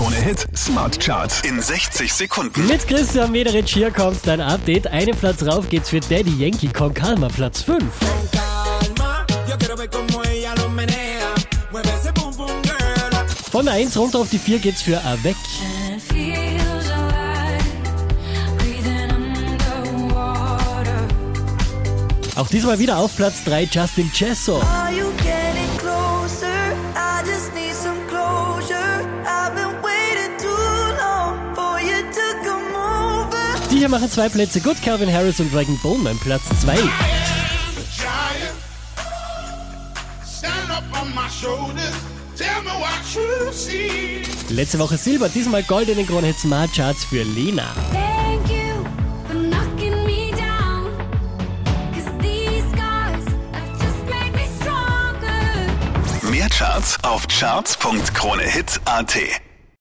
Krone Hit Smart Charts in 60 Sekunden. Mit Christian Mederich hier kommt dein Update. Einen Platz rauf geht's für Daddy Yankee Con Calma, Platz 5. calma. Yo quiero ver cómo ella lo menea. Mueve ese pum pum girl. Von der 1 runter auf die 4 geht's für Avec. Auch diesmal wieder auf Platz 3 Justin Chesso. Die hier machen zwei Plätze gut. Calvin Harris und Dragon Bone mein Platz 2. giant. Stand up on my shoulders. Tell me what you see. Letzte Woche Silber, diesmal Gold in den Krone Hit Smart Charts für Lena. Mehr Charts auf charts.kronehit.at.